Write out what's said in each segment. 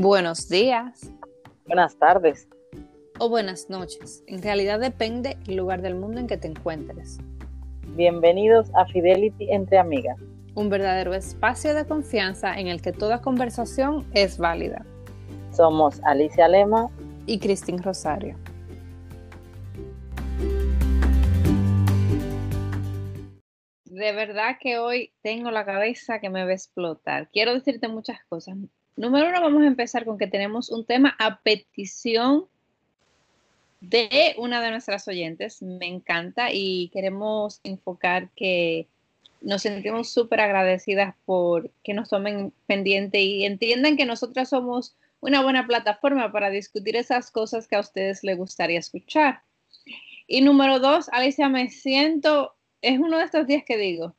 Buenos días. Buenas tardes. O buenas noches. En realidad depende el lugar del mundo en que te encuentres. Bienvenidos a Fidelity entre amigas. Un verdadero espacio de confianza en el que toda conversación es válida. Somos Alicia Lema y Cristín Rosario. De verdad que hoy tengo la cabeza que me va a explotar. Quiero decirte muchas cosas. Número uno, vamos a empezar con que tenemos un tema a petición de una de nuestras oyentes. Me encanta y queremos enfocar que nos sentimos súper agradecidas por que nos tomen pendiente y entiendan que nosotras somos una buena plataforma para discutir esas cosas que a ustedes les gustaría escuchar. Y número dos, Alicia, me siento, es uno de estos días que digo,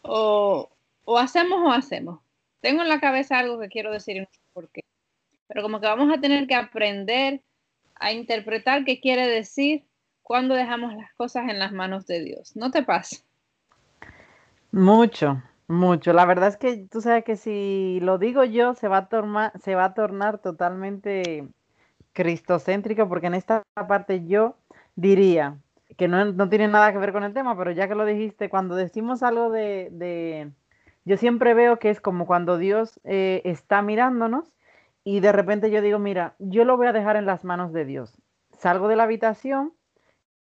o, o hacemos o hacemos tengo en la cabeza algo que quiero decir y no sé por qué. Pero como que vamos a tener que aprender a interpretar qué quiere decir cuando dejamos las cosas en las manos de Dios. ¿No te pasa? Mucho, mucho. La verdad es que tú sabes que si lo digo yo se va a, tornar, totalmente cristocéntrico porque en esta parte yo diría que no, no, tiene nada que ver con el tema, pero ya que lo dijiste, cuando decimos algo de, de yo siempre veo que es como cuando Dios eh, está mirándonos y de repente yo digo, mira, yo lo voy a dejar en las manos de Dios. Salgo de la habitación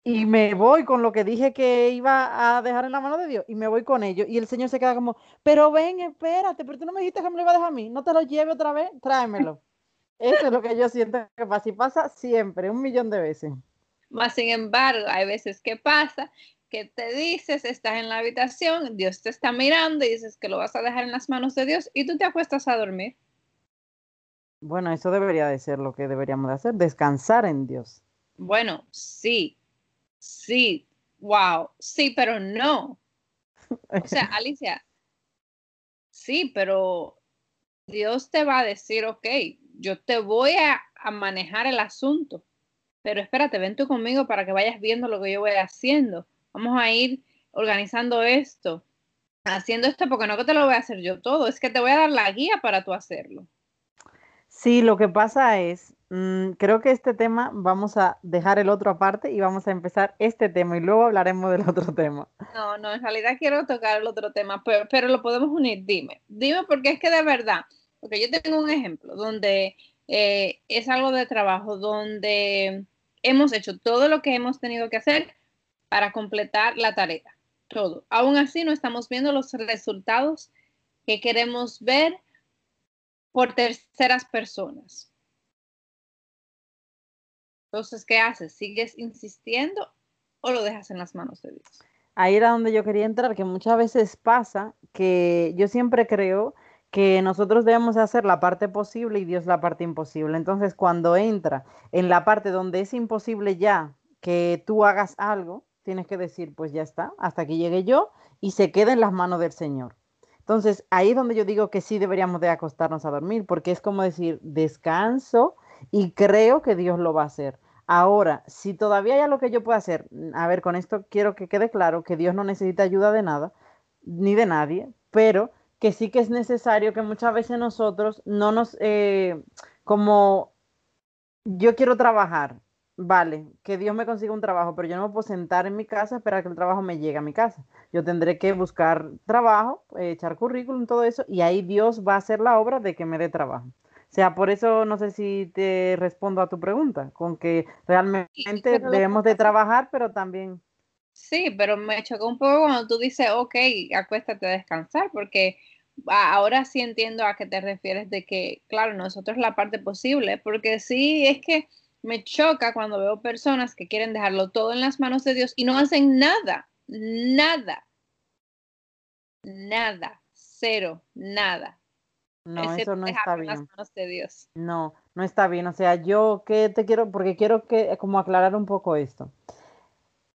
y me voy con lo que dije que iba a dejar en la mano de Dios y me voy con ello. Y el Señor se queda como, pero ven, espérate, pero tú no me dijiste que me lo iba a dejar a mí, no te lo lleve otra vez, tráemelo. Eso es lo que yo siento que pasa y pasa siempre, un millón de veces. Más sin embargo, hay veces que pasa que te dices, estás en la habitación, Dios te está mirando y dices que lo vas a dejar en las manos de Dios y tú te acuestas a dormir. Bueno, eso debería de ser lo que deberíamos de hacer, descansar en Dios. Bueno, sí, sí, wow, sí, pero no. O sea, Alicia, sí, pero Dios te va a decir, ok, yo te voy a, a manejar el asunto, pero espérate, ven tú conmigo para que vayas viendo lo que yo voy haciendo vamos a ir organizando esto, haciendo esto, porque no que te lo voy a hacer yo todo, es que te voy a dar la guía para tú hacerlo. Sí, lo que pasa es, mm, creo que este tema vamos a dejar el otro aparte y vamos a empezar este tema y luego hablaremos del otro tema. No, no, en realidad quiero tocar el otro tema, pero, pero lo podemos unir. Dime, dime porque es que de verdad, porque yo tengo un ejemplo donde eh, es algo de trabajo, donde hemos hecho todo lo que hemos tenido que hacer para completar la tarea. Todo. Aún así, no estamos viendo los resultados que queremos ver por terceras personas. Entonces, ¿qué haces? ¿Sigues insistiendo o lo dejas en las manos de Dios? Ahí era donde yo quería entrar, que muchas veces pasa que yo siempre creo que nosotros debemos hacer la parte posible y Dios la parte imposible. Entonces, cuando entra en la parte donde es imposible ya que tú hagas algo, tienes que decir, pues ya está, hasta que llegue yo y se quede en las manos del Señor. Entonces, ahí es donde yo digo que sí deberíamos de acostarnos a dormir, porque es como decir, descanso y creo que Dios lo va a hacer. Ahora, si todavía hay algo que yo pueda hacer, a ver, con esto quiero que quede claro que Dios no necesita ayuda de nada, ni de nadie, pero que sí que es necesario que muchas veces nosotros no nos, eh, como yo quiero trabajar, vale, que Dios me consiga un trabajo, pero yo no me puedo sentar en mi casa esperar que el trabajo me llegue a mi casa. Yo tendré que buscar trabajo, eh, echar currículum, todo eso, y ahí Dios va a hacer la obra de que me dé trabajo. O sea, por eso no sé si te respondo a tu pregunta, con que realmente debemos de trabajar, pero también... Sí, pero me chocó un poco cuando tú dices, ok, acuéstate a descansar, porque ahora sí entiendo a qué te refieres de que, claro, nosotros la parte posible, porque sí, es que me choca cuando veo personas que quieren dejarlo todo en las manos de Dios y no hacen nada, nada, nada, cero, nada. No, eso no está bien. No, no está bien. O sea, yo que te quiero, porque quiero que como aclarar un poco esto.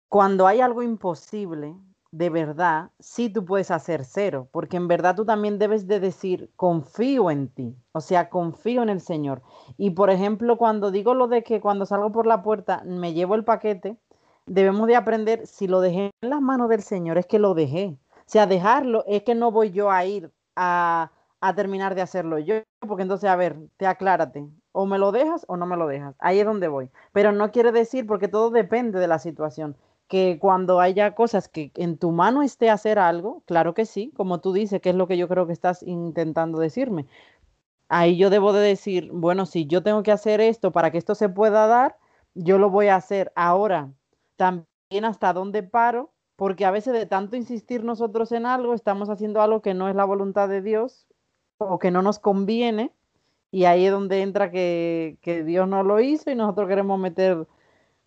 Cuando hay algo imposible, de verdad, sí tú puedes hacer cero, porque en verdad tú también debes de decir, confío en ti, o sea, confío en el Señor. Y por ejemplo, cuando digo lo de que cuando salgo por la puerta me llevo el paquete, debemos de aprender, si lo dejé en las manos del Señor, es que lo dejé. O sea, dejarlo es que no voy yo a ir a, a terminar de hacerlo yo, porque entonces, a ver, te aclárate, o me lo dejas o no me lo dejas, ahí es donde voy. Pero no quiere decir, porque todo depende de la situación, que cuando haya cosas que en tu mano esté hacer algo, claro que sí, como tú dices, que es lo que yo creo que estás intentando decirme. Ahí yo debo de decir, bueno, si yo tengo que hacer esto para que esto se pueda dar, yo lo voy a hacer ahora. También hasta dónde paro porque a veces de tanto insistir nosotros en algo, estamos haciendo algo que no es la voluntad de Dios o que no nos conviene, y ahí es donde entra que, Dios no lo hizo y nosotros queremos meter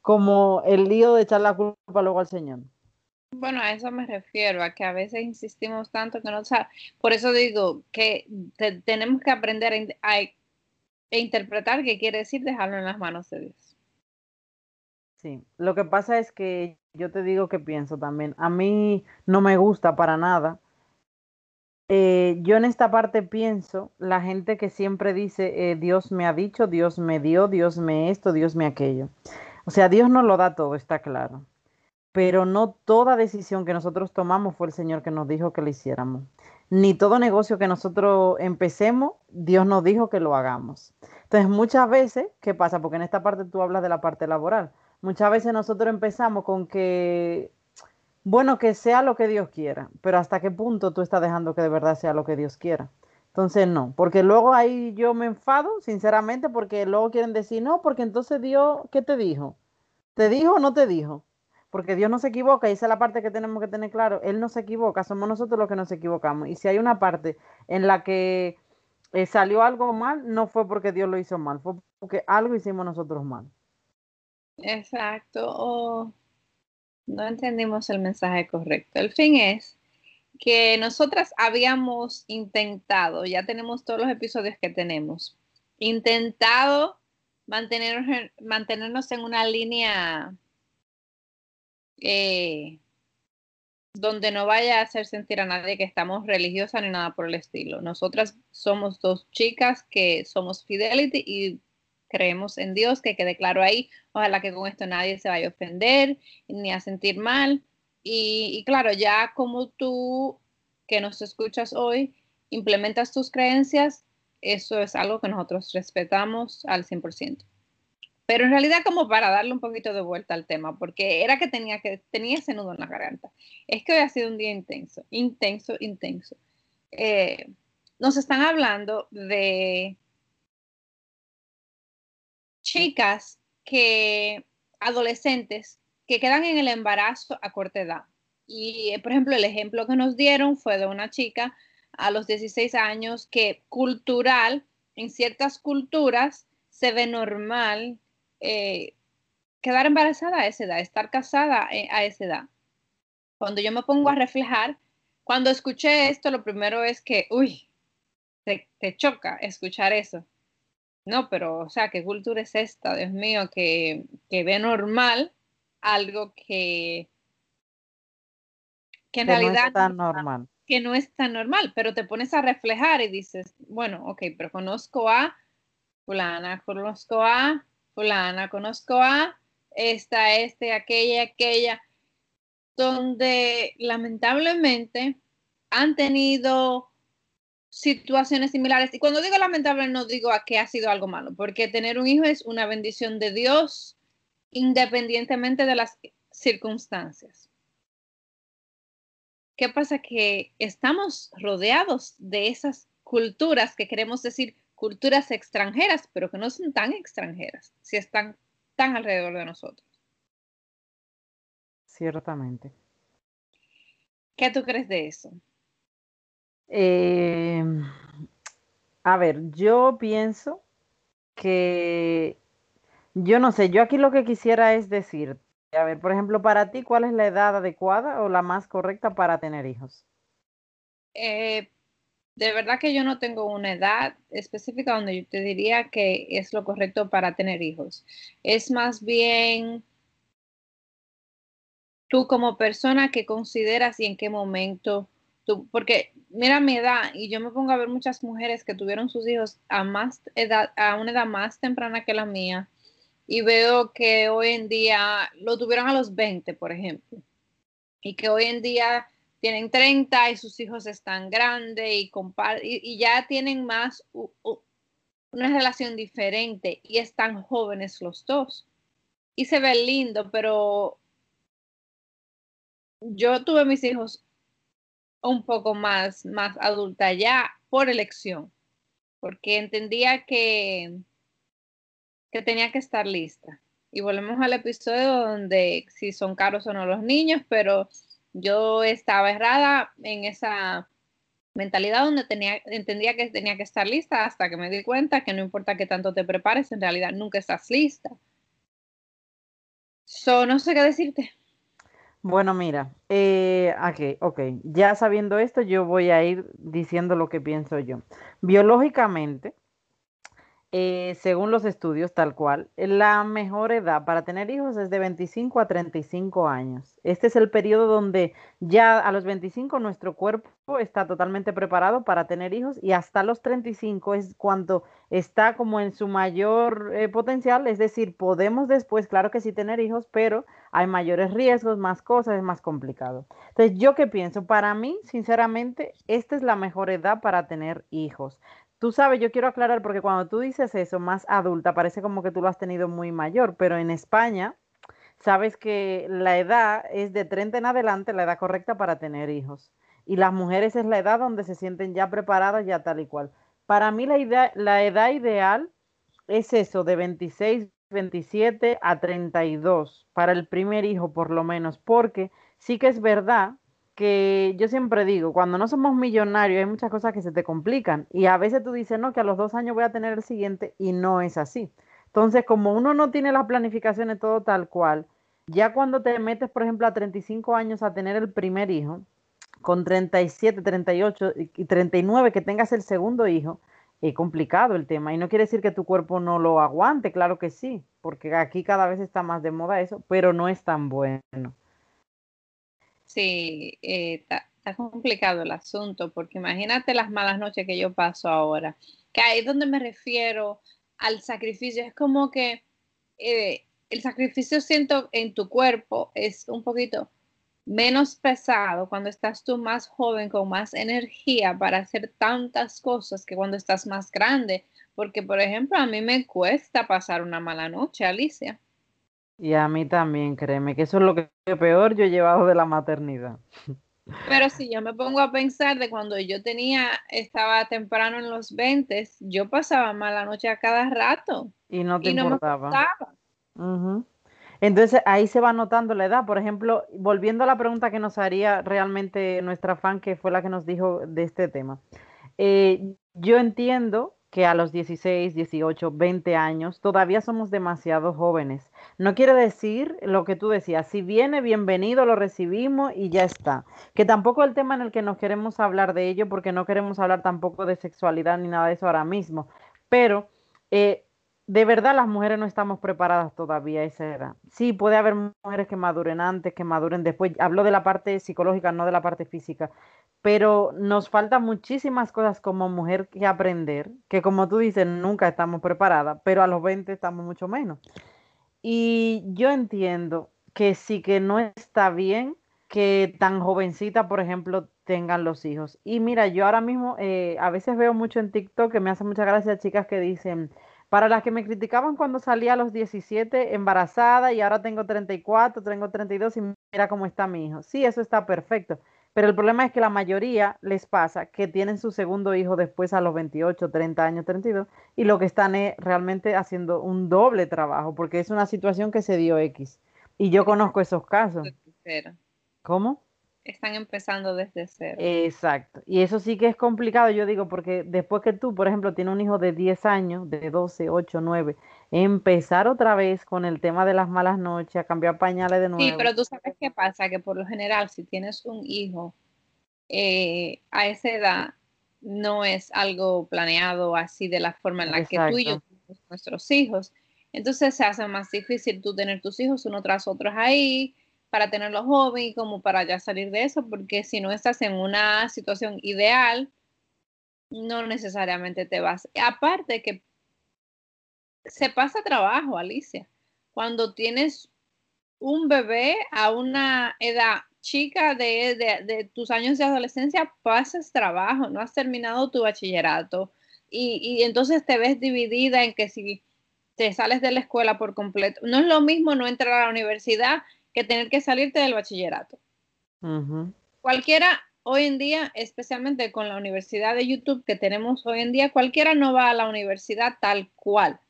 como el lío de echar la culpa luego al Señor. Bueno, a eso me refiero, a que a veces insistimos tanto que no sabemos. Por eso digo que tenemos que aprender a, a interpretar qué quiere decir dejarlo en las manos de Dios. Sí, lo que pasa es que yo te digo que pienso también. A mí no me gusta para nada. Eh, yo en esta parte pienso, la gente que siempre dice, eh, Dios me ha dicho, Dios me dio, Dios me esto, Dios me aquello. O sea, Dios nos lo da todo, está claro. Pero no toda decisión que nosotros tomamos fue el Señor que nos dijo que lo hiciéramos. Ni todo negocio que nosotros empecemos, Dios nos dijo que lo hagamos. Entonces, muchas veces, ¿qué pasa? Porque en esta parte tú hablas de la parte laboral Muchas veces nosotros empezamos con que, bueno, que sea lo que Dios quiera, pero hasta qué punto tú estás dejando que de verdad sea lo que Dios quiera. Entonces no, porque luego ahí yo me enfado, sinceramente, porque luego quieren decir, no, porque entonces Dios, ¿qué te dijo? ¿Te dijo o no te dijo? Porque Dios no se equivoca y esa es la parte que tenemos que tener claro. Él no se equivoca, somos nosotros los que nos equivocamos. Y si hay una parte en la que eh, salió algo mal, no fue porque Dios lo hizo mal, fue porque algo hicimos nosotros mal. Exacto, o no entendimos el mensaje correcto. El fin es que nosotras habíamos intentado, ya tenemos todos los episodios que tenemos, intentado mantenernos, mantenernos en una línea eh, donde no vaya a hacer sentir a nadie que estamos religiosas ni nada por el estilo. Nosotras somos dos chicas que somos Fidelity y creemos en Dios, que quede claro ahí. Ojalá que con esto nadie se vaya a ofender ni a sentir mal. Y, claro, ya como tú que nos escuchas hoy, implementas tus creencias, eso es algo que nosotros respetamos al 100%. Pero en realidad como para darle un poquito de vuelta al tema, porque era que tenía, que, tenía ese nudo en la garganta. Es que hoy ha sido un día intenso, intenso, intenso. Eh, nos están hablando de chicas que, adolescentes, que quedan en el embarazo a corta edad. Y, eh, por ejemplo, el ejemplo que nos dieron fue de una chica a los 16 años que cultural, en ciertas culturas, se ve normal eh, quedar embarazada a esa edad, estar casada eh, a esa edad. Cuando yo me pongo a reflejar, cuando escuché esto, lo primero es que, uy, te choca escuchar eso. No, pero, o sea, ¿qué cultura es esta, Dios mío, que, ve normal algo que, que en realidad no es tan normal. Que no es tan normal, pero te pones a reflejar y dices, bueno, ok, pero conozco a fulana, conozco a fulana, conozco a esta, este, aquella, aquella, donde lamentablemente han tenido situaciones similares. Y cuando digo lamentable, no digo a que ha sido algo malo, porque tener un hijo es una bendición de Dios independientemente de las circunstancias. ¿Qué pasa? Que estamos rodeados de esas culturas que queremos decir culturas extranjeras, pero que no son tan extranjeras, si están tan alrededor de nosotros. Ciertamente. ¿Qué tú crees de eso? Eh, a ver, yo pienso que, yo no sé, yo aquí lo que quisiera es decir, a ver, por ejemplo, para ti, ¿cuál es la edad adecuada o la más correcta para tener hijos? Eh, de verdad que yo no tengo una edad específica donde yo te diría que es lo correcto para tener hijos. Es más bien tú como persona que consideras y en qué momento porque mira mi edad y yo me pongo a ver muchas mujeres que tuvieron sus hijos a más edad, a una edad más temprana que la mía y veo que hoy en día lo tuvieron a los 20, por ejemplo, y que hoy en día tienen 30 y sus hijos están grandes y, y, ya tienen más una relación diferente y están jóvenes los dos. Y se ve lindo, pero yo tuve mis hijos un poco más, más adulta ya por elección, porque entendía que, tenía que estar lista. Y volvemos al episodio donde si son caros o no los niños, pero yo estaba errada en esa mentalidad donde tenía, entendía que tenía que estar lista hasta que me di cuenta que no importa que tanto te prepares, en realidad nunca estás lista. So, no sé qué decirte. Bueno, mira, eh, aquí, ok, ya sabiendo esto, yo voy a ir diciendo lo que pienso yo. Biológicamente, eh, según los estudios, tal cual, la mejor edad para tener hijos es de 25 a 35 años. Este es el periodo donde ya a los 25 nuestro cuerpo está totalmente preparado para tener hijos y hasta los 35 es cuando está como en su mayor eh, potencial, es decir, podemos después, claro que sí, tener hijos, pero hay mayores riesgos, más cosas, es más complicado. Entonces, ¿yo qué pienso? Para mí, sinceramente, esta es la mejor edad para tener hijos. Tú sabes, yo quiero aclarar porque cuando tú dices eso más adulta, parece como que tú lo has tenido muy mayor, pero en España sabes que la edad es de 30 en adelante, la edad correcta para tener hijos. Y las mujeres es la edad donde se sienten ya preparadas, ya tal y cual. Para mí la, idea, la edad ideal es eso, de 26, 27 a 32, para el primer hijo por lo menos, porque sí que es verdad que yo siempre digo, cuando no somos millonarios hay muchas cosas que se te complican y a veces tú dices, no, que a los dos años voy a tener el siguiente y no es así. Entonces, como uno no tiene las planificaciones todo tal cual, ya cuando te metes, por ejemplo, a 35 años a tener el primer hijo, con 37, 38 y 39 que tengas el segundo hijo, es complicado el tema. Y no quiere decir que tu cuerpo no lo aguante, claro que sí, porque aquí cada vez está más de moda eso, pero no es tan bueno. Sí, eh, está complicado el asunto, porque imagínate las malas noches que yo paso ahora, que ahí es donde me refiero al sacrificio, es como que eh, el sacrificio siento en tu cuerpo es un poquito menos pesado cuando estás tú más joven, con más energía para hacer tantas cosas que cuando estás más grande. Porque, por ejemplo, a mí me cuesta pasar una mala noche, Alicia. Y a mí también, créeme, que eso es lo que peor yo he llevado de la maternidad. Pero si yo me pongo a pensar de cuando yo tenía, estaba temprano en los 20, yo pasaba mala noche a cada rato. Y no te importaba. Entonces ahí se va notando la edad. Por ejemplo, volviendo a la pregunta que nos haría realmente nuestra fan, que fue la que nos dijo de este tema. Eh, yo entiendo que a los 16, 18, 20 años todavía somos demasiado jóvenes. No quiere decir lo que tú decías, si viene, bienvenido, lo recibimos y ya está. Que tampoco el tema en el que nos queremos hablar de ello, porque no queremos hablar tampoco de sexualidad ni nada de eso ahora mismo, pero eh, de verdad las mujeres no estamos preparadas todavía a esa edad. Sí, puede haber mujeres que maduren antes, que maduren después. Hablo de la parte psicológica, no de la parte física pero nos faltan muchísimas cosas como mujer que aprender, que como tú dices, nunca estamos preparadas, pero a los 20 estamos mucho menos. Y yo entiendo que sí que no está bien que tan jovencita, por ejemplo, tengan los hijos. Y mira, yo ahora mismo eh, a veces veo mucho en TikTok que me hace mucha gracia chicas que dicen, para las que me criticaban cuando salía a los 17 embarazada y ahora tengo 34, tengo 32 y mira cómo está mi hijo. Sí, eso está perfecto. Pero el problema es que la mayoría les pasa que tienen su segundo hijo después a los 28, 30 años, 32, y lo que están es realmente haciendo un doble trabajo, porque es una situación que se dio X. Y yo conozco esos casos. ¿Cómo? Están empezando desde cero. Exacto. Y eso sí que es complicado, yo digo, porque después que tú, por ejemplo, tienes un hijo de 10 años, de 12, 8, 9, empezar otra vez con el tema de las malas noches, a cambiar pañales de nuevo. Sí, pero tú sabes qué pasa, que por lo general si tienes un hijo eh, a esa edad, no es algo planeado así de la forma en la que tú y yo tenemos nuestros hijos. Entonces se hace más difícil tú tener tus hijos uno tras otro ahí para tenerlos jóvenes y como para ya salir de eso, porque si no estás en una situación ideal, no necesariamente te vas. Aparte que se pasa trabajo, Alicia. Cuando tienes un bebé a una edad chica de, de, tus años de adolescencia pasas trabajo, no has terminado tu bachillerato y, y, entonces te ves dividida en que si te sales de la escuela por completo, no es lo mismo no entrar a la universidad que tener que salirte del bachillerato. Cualquiera hoy en día, especialmente con la universidad de YouTube que tenemos hoy en día, cualquiera no va a la universidad tal cual,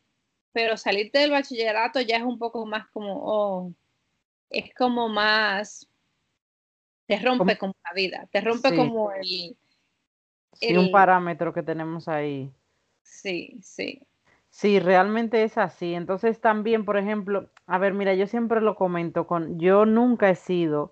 pero salirte del bachillerato ya es un poco más como, oh, es como más, te rompe como la vida, te rompe como el, el... un parámetro que tenemos ahí. Sí, sí. Sí, realmente es así. Entonces también, por ejemplo, a ver, mira, yo siempre lo comento con, yo nunca he sido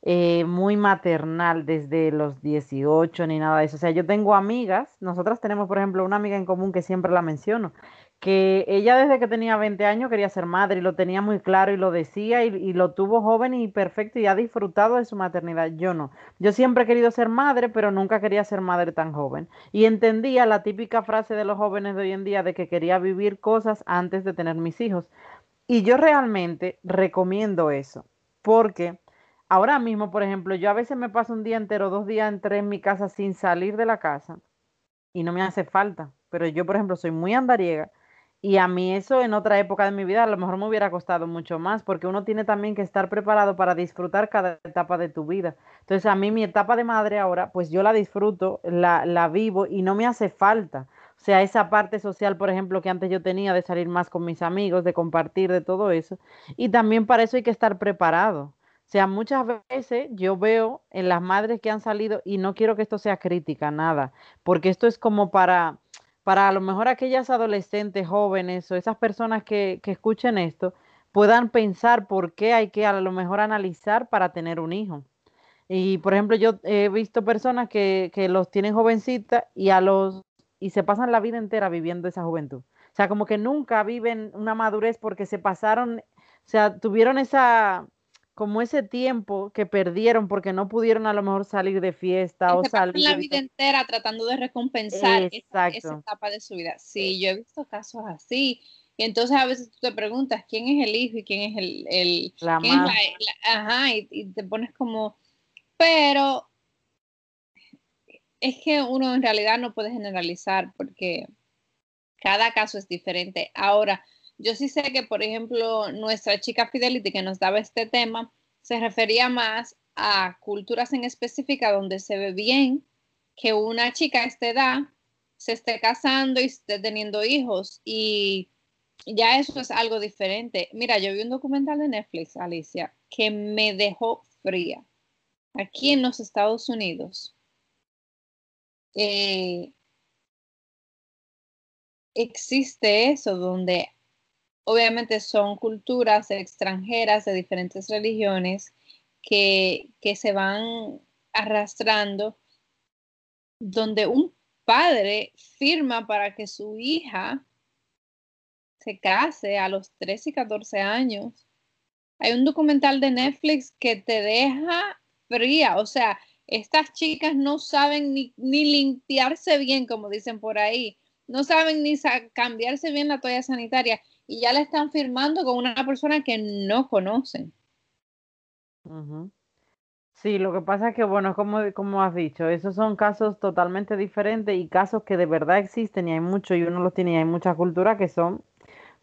eh, muy maternal desde los 18 ni nada de eso. O sea, yo tengo amigas, nosotras tenemos, por ejemplo, una amiga en común que siempre la menciono, que ella desde que tenía 20 años quería ser madre y lo tenía muy claro y lo decía y, lo tuvo joven y perfecto y ha disfrutado de su maternidad. Yo no. Yo siempre he querido ser madre, pero nunca quería ser madre tan joven. Y entendía la típica frase de los jóvenes de hoy en día de que quería vivir cosas antes de tener mis hijos. Y yo realmente recomiendo eso, porque ahora mismo, por ejemplo, yo a veces me paso un día entero, dos días entré en mi casa sin salir de la casa y no me hace falta. Pero yo, por ejemplo, soy muy andariega y a mí eso en otra época de mi vida a lo mejor me hubiera costado mucho más, porque uno tiene también que estar preparado para disfrutar cada etapa de tu vida. Entonces a mí mi etapa de madre ahora, pues yo la disfruto, la, la vivo y no me hace falta. O sea, esa parte social, por ejemplo, que antes yo tenía de salir más con mis amigos, de compartir, de todo eso. Y también para eso hay que estar preparado. O sea, muchas veces yo veo en las madres que han salido, y no quiero que esto sea crítica, nada, porque esto es como para para a lo mejor aquellas adolescentes jóvenes o esas personas que, que escuchen esto puedan pensar por qué hay que a lo mejor analizar para tener un hijo. Y por ejemplo, yo he visto personas que, que los tienen jovencitas y a los y se pasan la vida entera viviendo esa juventud. O sea, como que nunca viven una madurez porque se pasaron, o sea, tuvieron esa, como ese tiempo que perdieron porque no pudieron a lo mejor salir de fiesta o salir. la vida entera tratando de recompensar esa, etapa de su vida. Sí, yo he visto casos así. Y entonces a veces tú te preguntas quién es el hijo y quién es el. el la ajá, y, y te pones como. Pero es que uno en realidad no puede generalizar porque cada caso es diferente. Ahora, yo sí sé que, por ejemplo, nuestra chica Fidelity que nos daba este tema se refería más a culturas en específica donde se ve bien que una chica a esta edad se esté casando y esté teniendo hijos y ya eso es algo diferente. Mira, yo vi un documental de Netflix, Alicia, que me dejó fría. Aquí en los Estados Unidos eh, existe eso donde obviamente son culturas extranjeras de diferentes religiones que, se van arrastrando, donde un padre firma para que su hija se case a los 13 y 14 años. Hay un documental de Netflix que te deja fría, o sea, estas chicas no saben ni, ni limpiarse bien, como dicen por ahí, no saben ni cambiarse bien la toalla sanitaria y ya la están firmando con una persona que no conocen. Sí, lo que pasa es que, bueno, como, como has dicho, esos son casos totalmente diferentes y casos que de verdad existen y hay muchos y uno los tiene y hay muchas culturas que son,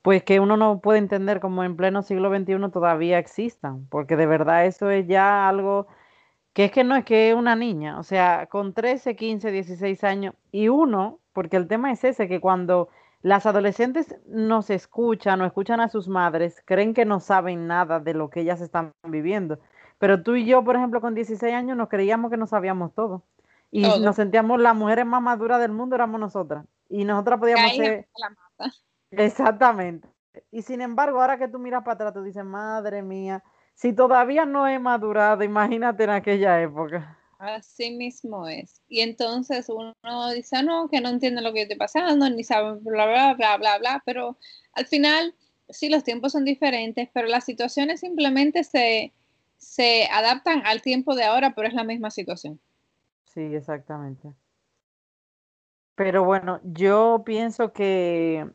pues que uno no puede entender como en pleno siglo XXI todavía existan, porque de verdad eso es ya algo que es que no es que es una niña, o sea, con 13, 15, 16 años y uno, porque el tema es ese, que cuando las adolescentes nos escuchan o escuchan a sus madres, creen que no saben nada de lo que ellas están viviendo. Pero tú y yo, por ejemplo, con 16 años nos creíamos que no sabíamos todo. Y nos sentíamos las mujeres más maduras del mundo, éramos nosotras. Y nosotras podíamos ser... Exactamente. Y sin embargo, ahora que tú miras para atrás, tú dices, madre mía, si todavía no he madurado, imagínate en aquella época. Así mismo es. Y entonces uno dice, ah, no, que no entiende lo que está pasando, ni sabe, bla, bla, bla, bla, bla, pero al final, sí, los tiempos son diferentes, pero las situaciones simplemente se, se adaptan al tiempo de ahora, pero es la misma situación. Sí, exactamente. Pero bueno, yo pienso que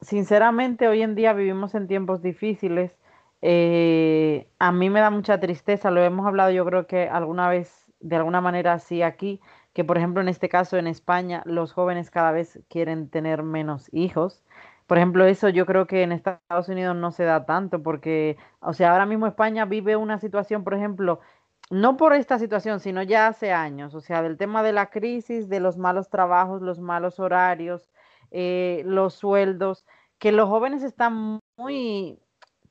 sinceramente hoy en día vivimos en tiempos difíciles eh, a mí me da mucha tristeza, lo hemos hablado yo creo que alguna vez, de alguna manera así aquí, que por ejemplo en este caso en España los jóvenes cada vez quieren tener menos hijos. Por ejemplo, eso yo creo que en Estados Unidos no se da tanto porque, o sea, ahora mismo España vive una situación, por ejemplo, no por esta situación, sino ya hace años, o sea, del tema de la crisis, de los malos trabajos, los malos horarios, eh, los sueldos, que los jóvenes están muy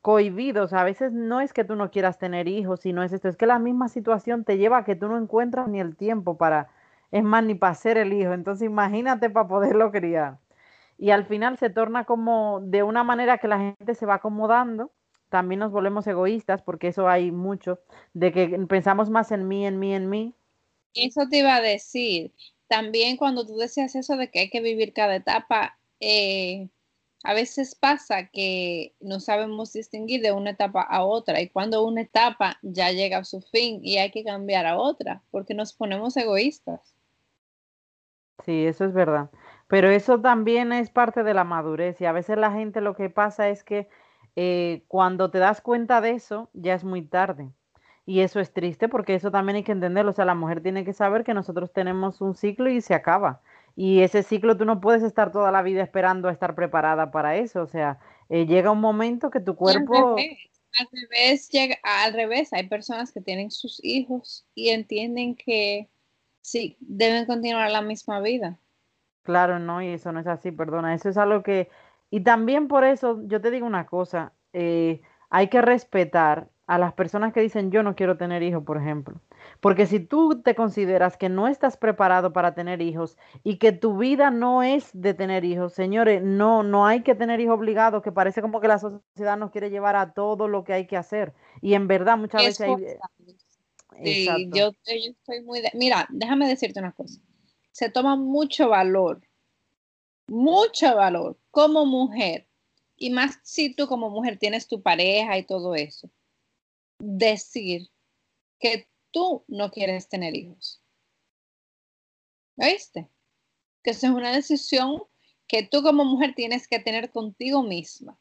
cohibidos. A veces no es que tú no quieras tener hijos, sino es esto, es que la misma situación te lleva a que tú no encuentras ni el tiempo para, es más, ni para ser el hijo. Entonces imagínate para poderlo criar. Y al final se torna como de una manera que la gente se va acomodando también nos volvemos egoístas, porque eso hay mucho, de que pensamos más en mí, en mí, en mí. Eso te iba a decir. También cuando tú decías eso de que hay que vivir cada etapa, eh, a veces pasa que no sabemos distinguir de una etapa a otra y cuando una etapa ya llega a su fin y hay que cambiar a otra, porque nos ponemos egoístas. Sí, eso es verdad. Pero eso también es parte de la madurez y a veces la gente lo que pasa es que eh, cuando te das cuenta de eso, ya es muy tarde. Y eso es triste porque eso también hay que entenderlo. O sea, la mujer tiene que saber que nosotros tenemos un ciclo y se acaba. Y ese ciclo tú no puedes estar toda la vida esperando a estar preparada para eso. O sea, eh, llega un momento que tu cuerpo... Al revés, llega, al revés, hay personas que tienen sus hijos y entienden que sí, deben continuar la misma vida. Claro, no, y eso no es así, perdona. Eso es algo que y también por eso, yo te digo una cosa, eh, hay que respetar a las personas que dicen yo no quiero tener hijos, por ejemplo. Porque si tú te consideras que no estás preparado para tener hijos y que tu vida no es de tener hijos, señores, no, no hay que tener hijos obligados, que parece como que la sociedad nos quiere llevar a todo lo que hay que hacer. Y en verdad muchas veces hay... Sí, yo, yo estoy muy... Mira, déjame decirte una cosa. Se toma mucho valor mucho valor como mujer, y más si tú como mujer tienes tu pareja y todo eso, decir que tú no quieres tener hijos. ¿Viste? Que eso es una decisión que tú como mujer tienes que tener contigo misma.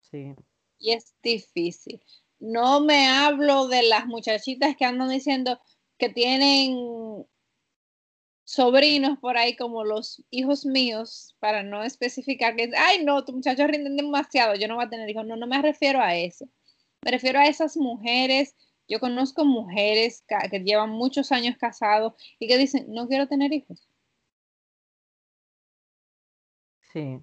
Sí. Y es difícil. No me hablo de las muchachitas que andan diciendo que tienen sobrinos por ahí como los hijos míos, para no especificar que, ay, no, tu muchacho rinden demasiado, yo no voy a tener hijos. No, no me refiero a eso. Me refiero a esas mujeres. Yo conozco mujeres que llevan muchos años casados y que dicen, no quiero tener hijos. Sí.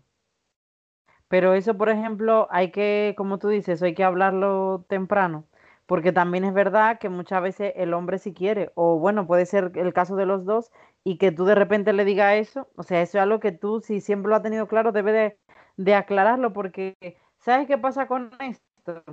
Pero eso, por ejemplo, hay que, como tú dices, hay que hablarlo temprano, porque también es verdad que muchas veces el hombre si quiere, o bueno, puede ser el caso de los dos, y que tú de repente le digas eso, o sea, eso es algo que tú, si siempre lo has tenido claro, debes de, aclararlo, porque ¿sabes qué pasa con esto?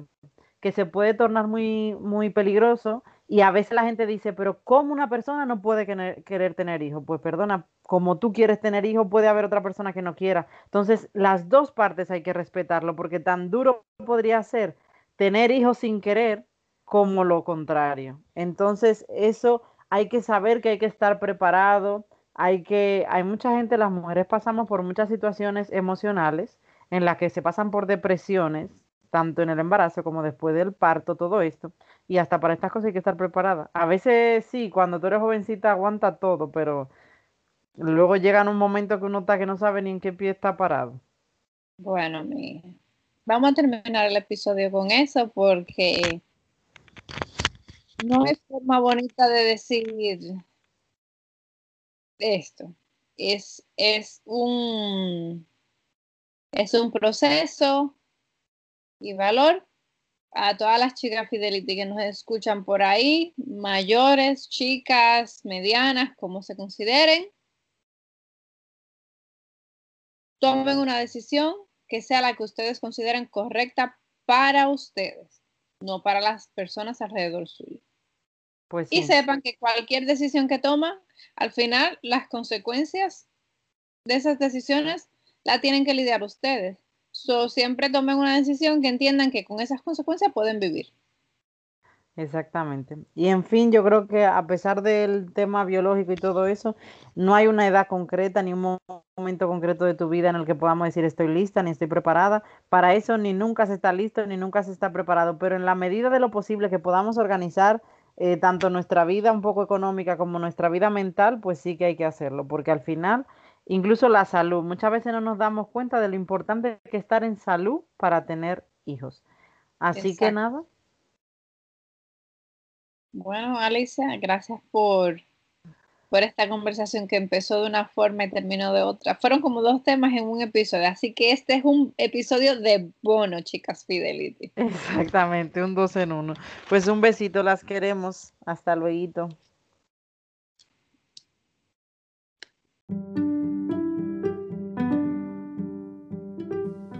Que se puede tornar muy, muy peligroso y a veces la gente dice, pero ¿cómo una persona no puede querer, tener hijos? Pues perdona, como tú quieres tener hijos, puede haber otra persona que no quiera. Entonces, las dos partes hay que respetarlo, porque tan duro podría ser tener hijos sin querer como lo contrario. Entonces, eso hay que saber que hay que estar preparado, hay que, hay mucha gente, las mujeres pasamos por muchas situaciones emocionales en las que se pasan por depresiones, tanto en el embarazo como después del parto, todo esto, y hasta para estas cosas hay que estar preparada. A veces sí, cuando tú eres jovencita aguanta todo, pero luego llega un momento que uno está que no sabe ni en qué pie está parado. Bueno, mi... vamos a terminar el episodio con eso porque no es forma bonita de decir esto. Es, es un es un proceso y valor a todas las chicas Fidelity que nos escuchan por ahí, mayores, chicas, medianas, como se consideren. Tomen una decisión que sea la que ustedes consideren correcta para ustedes, no para las personas alrededor suyo. Pues y sepan que cualquier decisión que toman, al final las consecuencias de esas decisiones la tienen que lidiar ustedes. So, siempre tomen una decisión que entiendan que con esas consecuencias pueden vivir. Exactamente. Y en fin, yo creo que a pesar del tema biológico y todo eso, no hay una edad concreta ni un momento concreto de tu vida en el que podamos decir estoy lista ni estoy preparada. Para eso ni nunca se está listo ni nunca se está preparado, pero en la medida de lo posible que podamos organizar eh, tanto nuestra vida un poco económica como nuestra vida mental, pues sí que hay que hacerlo, porque al final, incluso la salud, muchas veces no nos damos cuenta de lo importante que estar en salud para tener hijos. Así que nada. Bueno, Alicia, gracias por por esta conversación que empezó de una forma y terminó de otra. Fueron como dos temas en un episodio, así que este es un episodio de bono, chicas Fidelity. Exactamente, un dos en uno. Pues un besito, las queremos. Hasta luego.